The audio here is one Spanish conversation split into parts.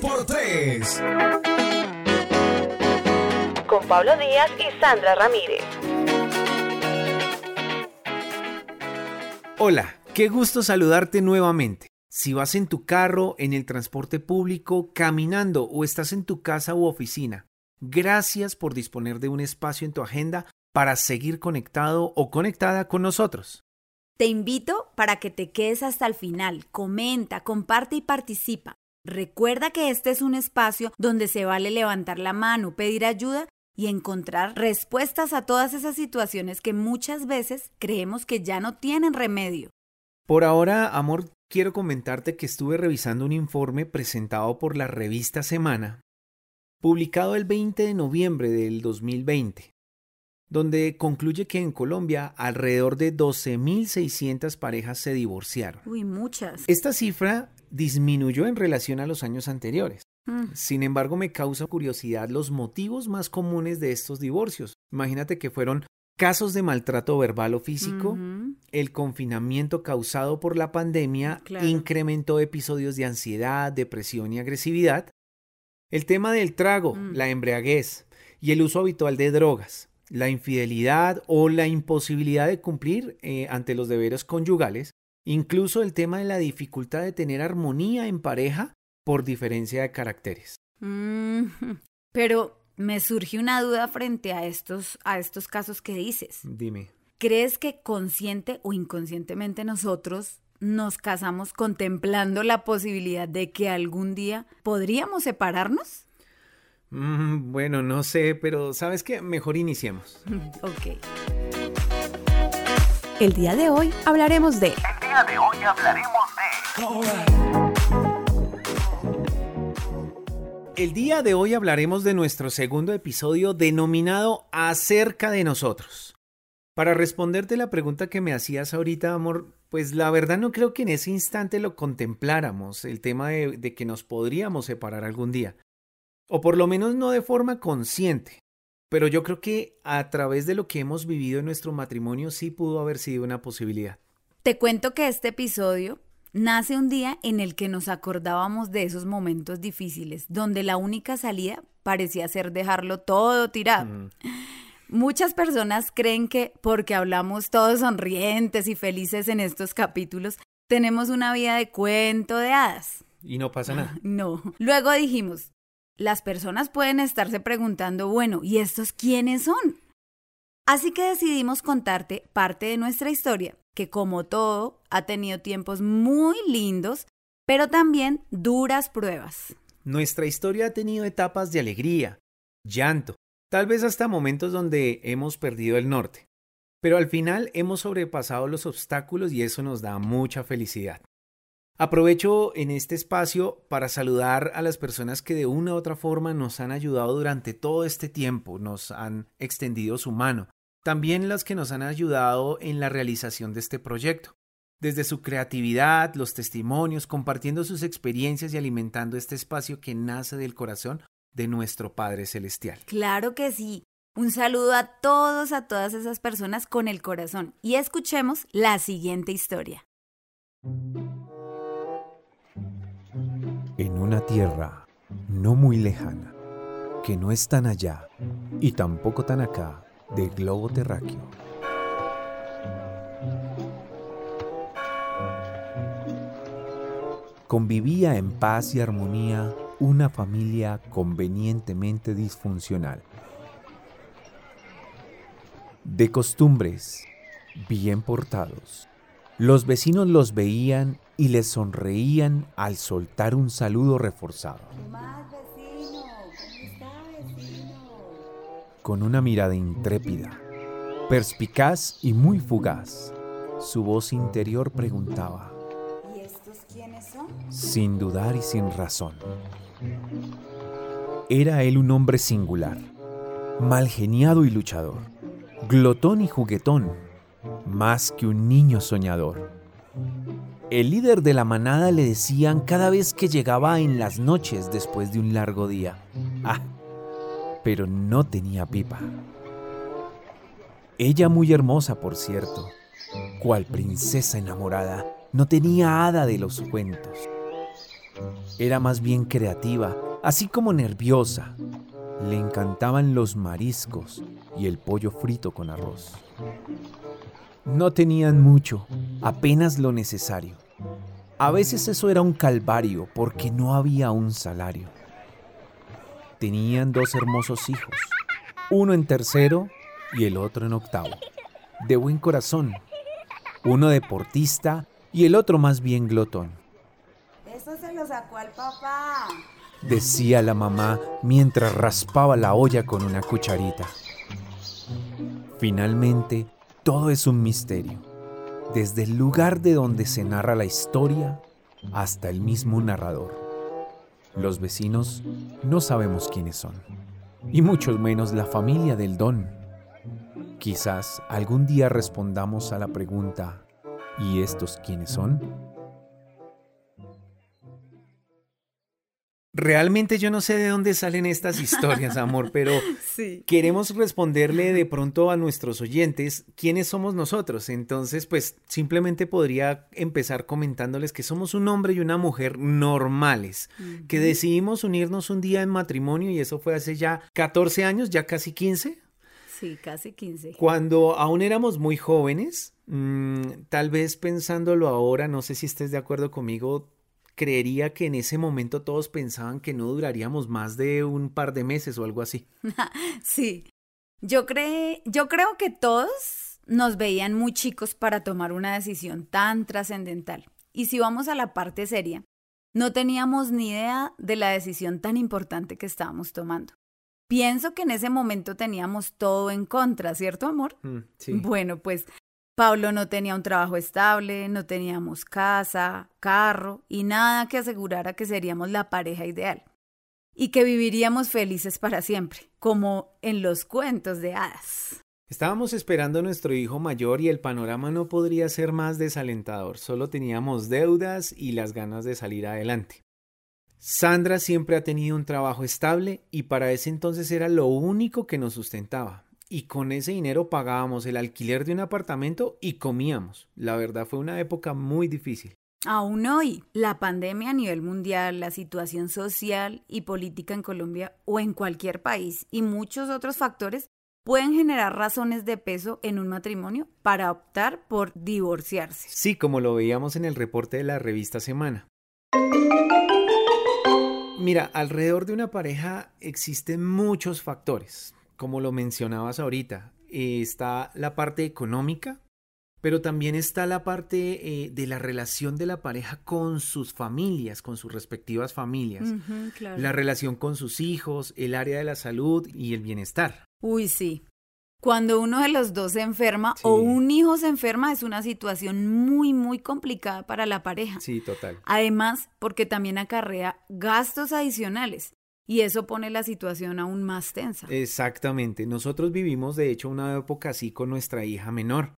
2x3. Con Pablo Díaz y Sandra Ramírez. Hola, qué gusto saludarte nuevamente. Si vas en tu carro, en el transporte público, caminando o estás en tu casa u oficina, gracias por disponer de un espacio en tu agenda para seguir conectado o conectada con nosotros. Te invito para que te quedes hasta el final, comenta, comparte y participa. Recuerda que este es un espacio donde se vale levantar la mano, pedir ayuda y encontrar respuestas a todas esas situaciones que muchas veces creemos que ya no tienen remedio. Por ahora, amor, quiero comentarte que estuve revisando un informe presentado por la revista Semana, publicado el 20 de noviembre del 2020, donde concluye que en Colombia alrededor de 12.600 parejas se divorciaron. Uy, muchas. Esta cifra disminuyó en relación a los años anteriores. Mm. Sin embargo, me causa curiosidad los motivos más comunes de estos divorcios. Imagínate que fueron casos de maltrato verbal o físico, el confinamiento causado por la pandemia Claro. incrementó episodios de ansiedad, depresión y agresividad, el tema del trago, Mm. la embriaguez y el uso habitual de drogas, la infidelidad o la imposibilidad de cumplir eh, ante los deberes conyugales, incluso el tema de la dificultad de tener armonía en pareja por diferencia de caracteres. Mm, Pero me surge una duda frente a estos, a estos casos que dices. Dime. ¿Crees que consciente o inconscientemente nosotros nos casamos contemplando la posibilidad de que algún día podríamos separarnos? Mm, bueno, no sé, pero ¿sabes qué? Mejor iniciemos. ok. El día de hoy hablaremos de El día de hoy hablaremos de nuestro segundo episodio denominado Acerca de nosotros. Para responderte la pregunta que me hacías ahorita, amor, pues la verdad no creo que en ese instante lo contempláramos, el tema de, de que nos podríamos separar algún día. O por lo menos no de forma consciente. Pero yo creo que a través de lo que hemos vivido en nuestro matrimonio sí pudo haber sido una posibilidad. Te cuento que este episodio nace un día en el que nos acordábamos de esos momentos difíciles, donde la única salida parecía ser dejarlo todo tirado. Mm, Muchas personas creen que porque hablamos todos sonrientes y felices en estos capítulos, tenemos una vida de cuento de hadas. y no pasa nada. No. Luego dijimos, las personas pueden estarse preguntando, bueno, ¿y estos quiénes son? Así que decidimos contarte parte de nuestra historia, que como todo, ha tenido tiempos muy lindos, pero también duras pruebas. Nuestra historia ha tenido etapas de alegría, llanto, tal vez hasta momentos donde hemos perdido el norte. Pero al final hemos sobrepasado los obstáculos y eso nos da mucha felicidad. Aprovecho en este espacio para saludar a las personas que de una u otra forma nos han ayudado durante todo este tiempo, nos han extendido su mano. También las que nos han ayudado en la realización de este proyecto desde su creatividad, los testimonios, compartiendo sus experiencias y alimentando este espacio que nace del corazón de nuestro Padre Celestial. Claro que sí. Un saludo a todos, a todas esas personas con el corazón. Y escuchemos la siguiente historia. Una tierra no muy lejana, que no es tan allá y tampoco tan acá del globo terráqueo. Convivía en paz y armonía una familia convenientemente disfuncional. De costumbres, bien portados, los vecinos los veían y les sonreían al soltar un saludo reforzado. Con una mirada intrépida, perspicaz y muy fugaz, su voz interior preguntaba, ¿Y estos quiénes son? sin dudar y sin razón. Era él un hombre singular, malgeniado y luchador, glotón y juguetón, más que un niño soñador. El líder de la manada le decían cada vez que llegaba en las noches después de un largo día. Ah, pero no tenía pipa. Ella muy hermosa, por cierto, cual princesa enamorada, no tenía hada de los cuentos. Era más bien creativa, así como nerviosa. Le encantaban los mariscos y el pollo frito con arroz. No tenían mucho, apenas lo necesario. A veces eso era un calvario porque no había un salario. Tenían dos hermosos hijos, uno en tercero y el otro en octavo, de buen corazón, uno deportista y el otro más bien glotón. Eso se lo sacó al papá, decía la mamá mientras raspaba la olla con una cucharita. Finalmente, todo es un misterio, desde el lugar de donde se narra la historia hasta el mismo narrador. Los vecinos no sabemos quiénes son, y mucho menos la familia del don. Quizás algún día respondamos a la pregunta, ¿y estos quiénes son? Realmente yo no sé de dónde salen estas historias, amor, pero queremos responderle de pronto a nuestros oyentes quiénes somos nosotros. Entonces, pues simplemente podría empezar comentándoles que somos un hombre y una mujer normales, que decidimos unirnos un día en matrimonio y eso fue hace ya 14 años, ya casi 15. Sí, casi 15. Cuando aún éramos muy jóvenes, mm, tal vez pensándolo ahora, no sé si estés de acuerdo conmigo, creería que en ese momento todos pensaban que no duraríamos más de un par de meses o algo así. sí, yo, yo creo que todos nos veían muy chicos para tomar una decisión tan trascendental. Y si vamos a la parte seria, no teníamos ni idea de la decisión tan importante que estábamos tomando. Pienso que en ese momento teníamos todo en contra, ¿cierto, amor? Mm, sí. Bueno, pues Pablo no tenía un trabajo estable, no teníamos casa, carro y nada que asegurara que seríamos la pareja ideal y que viviríamos felices para siempre, como en los cuentos de hadas. Estábamos esperando a nuestro hijo mayor y el panorama no podría ser más desalentador, solo teníamos deudas y las ganas de salir adelante. Sandra siempre ha tenido un trabajo estable y para ese entonces era lo único que nos sustentaba y con ese dinero pagábamos el alquiler de un apartamento y comíamos. La verdad fue una época muy difícil. Aún hoy, la pandemia a nivel mundial, la situación social y política en Colombia o en cualquier país y muchos otros factores pueden generar razones de peso en un matrimonio para optar por divorciarse. Sí, como lo veíamos en el reporte de la revista Semana. Mira, alrededor de una pareja existen muchos factores como lo mencionabas ahorita, eh, está la parte económica, pero también está la parte eh, de la relación de la pareja con sus familias, con sus respectivas familias, la relación con sus hijos, el área de la salud y el bienestar. Uy, sí. Cuando uno de los dos se enferma o un hijo se enferma es una situación muy, muy complicada para la pareja. Sí, total. Además, porque también acarrea gastos adicionales. Y eso pone la situación aún más tensa. Exactamente. Nosotros vivimos, de hecho, una época así con nuestra hija menor.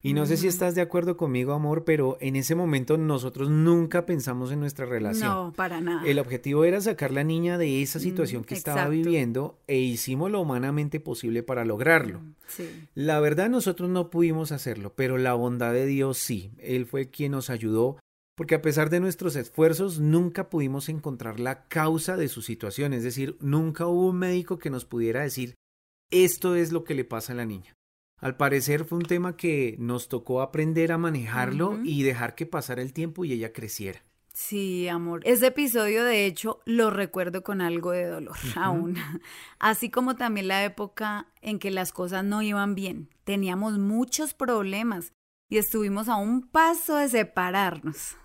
Y no sé si estás de acuerdo conmigo, amor, pero en ese momento nosotros nunca pensamos en nuestra relación. No, para nada. El objetivo era sacar la niña de esa situación que estaba viviendo e hicimos lo humanamente posible para lograrlo. Sí. La verdad nosotros no pudimos hacerlo, pero la bondad de Dios sí. Él fue quien nos ayudó porque a pesar de nuestros esfuerzos nunca pudimos encontrar la causa de su situación, es decir, nunca hubo un médico que nos pudiera decir esto es lo que le pasa a la niña. Al parecer fue un tema que nos tocó aprender a manejarlo y dejar que pasara el tiempo y ella creciera. Sí, amor. Ese episodio, de hecho, lo recuerdo con algo de dolor aún. Así como también la época en que las cosas no iban bien. Teníamos muchos problemas y estuvimos a un paso de separarnos.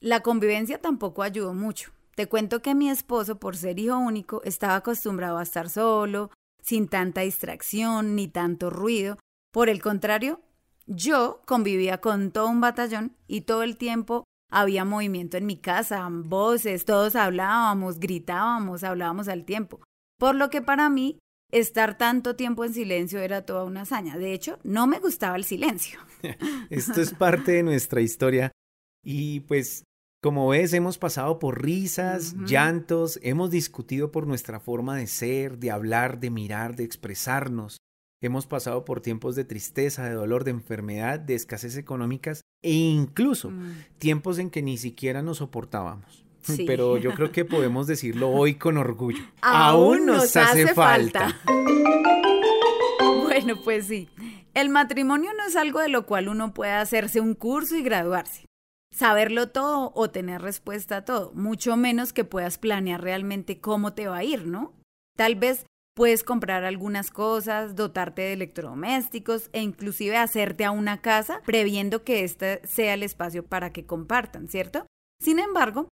La convivencia tampoco ayudó mucho. Te cuento que mi esposo, por ser hijo único, estaba acostumbrado a estar solo, sin tanta distracción ni tanto ruido. Por el contrario, yo convivía con todo un batallón y todo el tiempo había movimiento en mi casa, voces, todos hablábamos, gritábamos, hablábamos al tiempo. Por lo que para mí estar tanto tiempo en silencio era toda una hazaña. De hecho, no me gustaba el silencio. Esto es parte de nuestra historia y pues como ves, hemos pasado por risas, llantos, hemos discutido por nuestra forma de ser, de hablar, de mirar, de expresarnos. Hemos pasado por tiempos de tristeza, de dolor, de enfermedad, de escasez económicas e incluso mm. tiempos en que ni siquiera nos soportábamos. pero yo creo que podemos decirlo hoy con orgullo. Aún, nos, hace, falta. bueno, pues sí. El matrimonio no es algo de lo cual uno pueda hacerse un curso y graduarse. Saberlo todo o tener respuesta a todo, mucho menos que puedas planear realmente cómo te va a ir, ¿no? Tal vez puedes comprar algunas cosas, dotarte de electrodomésticos e inclusive hacerte a una casa previendo que este sea el espacio para que compartan, ¿cierto? Sin embargo,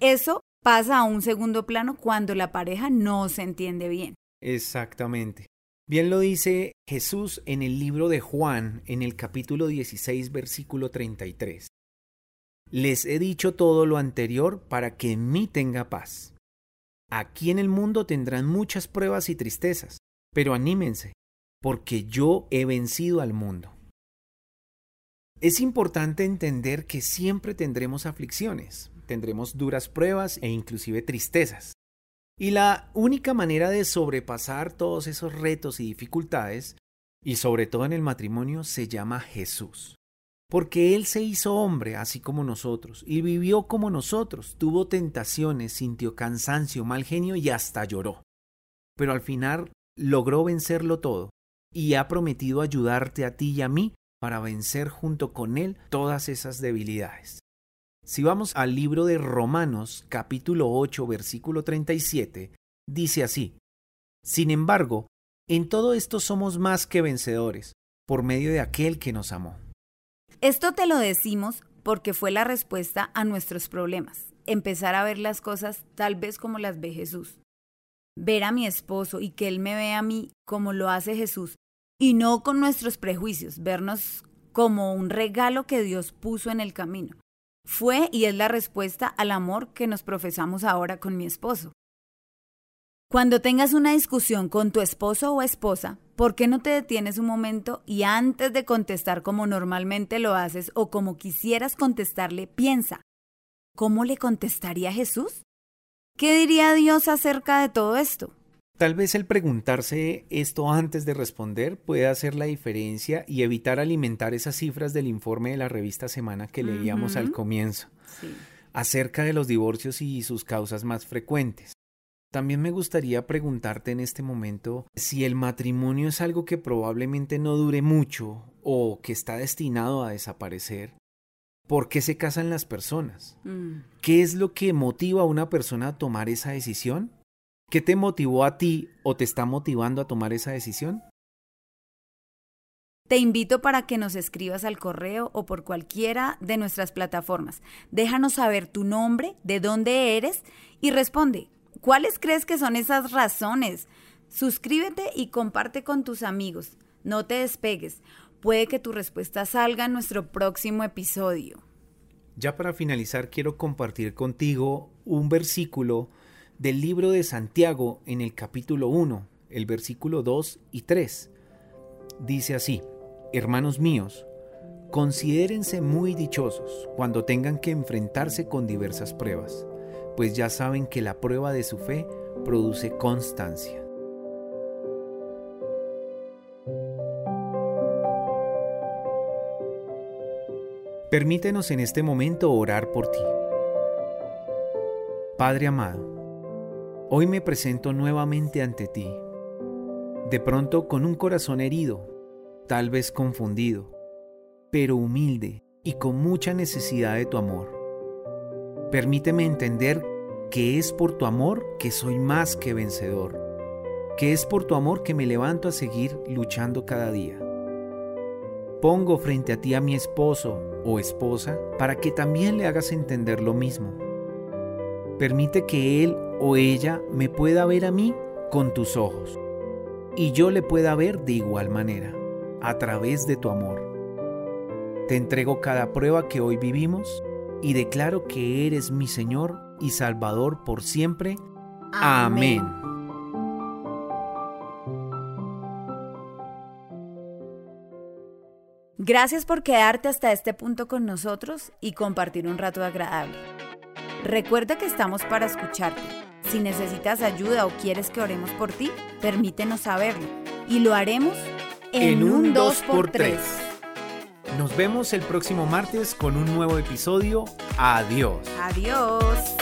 eso pasa a un segundo plano cuando la pareja no se entiende bien. Exactamente. Bien lo dice Jesús en el libro de Juan, en el capítulo 16, versículo 33. Les he dicho todo lo anterior para que en mí tenga paz. Aquí en el mundo tendrán muchas pruebas y tristezas, pero anímense, porque yo he vencido al mundo. Es importante entender que siempre tendremos aflicciones, tendremos duras pruebas e inclusive tristezas. Y la única manera de sobrepasar todos esos retos y dificultades, y sobre todo en el matrimonio, se llama Jesús. Porque Él se hizo hombre, así como nosotros, y vivió como nosotros, tuvo tentaciones, sintió cansancio, mal genio y hasta lloró. Pero al final logró vencerlo todo, y ha prometido ayudarte a ti y a mí para vencer junto con Él todas esas debilidades. Si vamos al libro de Romanos capítulo 8 versículo 37, dice así, Sin embargo, en todo esto somos más que vencedores, por medio de aquel que nos amó. Esto te lo decimos porque fue la respuesta a nuestros problemas, empezar a ver las cosas tal vez como las ve Jesús. Ver a mi esposo y que él me vea a mí como lo hace Jesús, y no con nuestros prejuicios, vernos como un regalo que Dios puso en el camino. Fue y es la respuesta al amor que nos profesamos ahora con mi esposo. Cuando tengas una discusión con tu esposo o esposa, ¿por qué no te detienes un momento y antes de contestar como normalmente lo haces o como quisieras contestarle, piensa, ¿cómo le contestaría Jesús? ¿Qué diría Dios acerca de todo esto? Tal vez el preguntarse esto antes de responder puede hacer la diferencia y evitar alimentar esas cifras del informe de la revista Semana que leíamos al comienzo, acerca de los divorcios y sus causas más frecuentes. También me gustaría preguntarte en este momento si el matrimonio es algo que probablemente no dure mucho o que está destinado a desaparecer. ¿Por qué se casan las personas? Mm. ¿Qué es lo que motiva a una persona a tomar esa decisión? ¿Qué te motivó a ti o te está motivando a tomar esa decisión? Te invito para que nos escribas al correo o por cualquiera de nuestras plataformas. Déjanos saber tu nombre, de dónde eres y responde. ¿Cuáles crees que son esas razones? Suscríbete y comparte con tus amigos. No te despegues. Puede que tu respuesta salga en nuestro próximo episodio. Ya para finalizar, quiero compartir contigo un versículo del libro de Santiago en el capítulo 1, el versículo 2 y 3. Dice así, Hermanos míos, considérense muy dichosos cuando tengan que enfrentarse con diversas pruebas, pues ya saben que la prueba de su fe produce constancia. Permítenos en este momento orar por ti. Padre amado, Hoy me presento nuevamente ante ti, de pronto con un corazón herido, tal vez confundido, pero humilde y con mucha necesidad de tu amor. Permíteme entender que es por tu amor que soy más que vencedor, que es por tu amor que me levanto a seguir luchando cada día. Pongo frente a ti a mi esposo o esposa para que también le hagas entender lo mismo. Permite que él o ella me pueda ver a mí con tus ojos y yo le pueda ver de igual manera, a través de tu amor. Te entrego cada prueba que hoy vivimos y declaro que eres mi Señor y Salvador por siempre. Amén. Gracias por quedarte hasta este punto con nosotros y compartir un rato agradable. Recuerda que estamos para escucharte si necesitas ayuda o quieres que oremos por ti, permítenos saberlo. Y lo haremos en, un 2x3. Nos vemos el próximo martes con un nuevo episodio. Adiós. Adiós.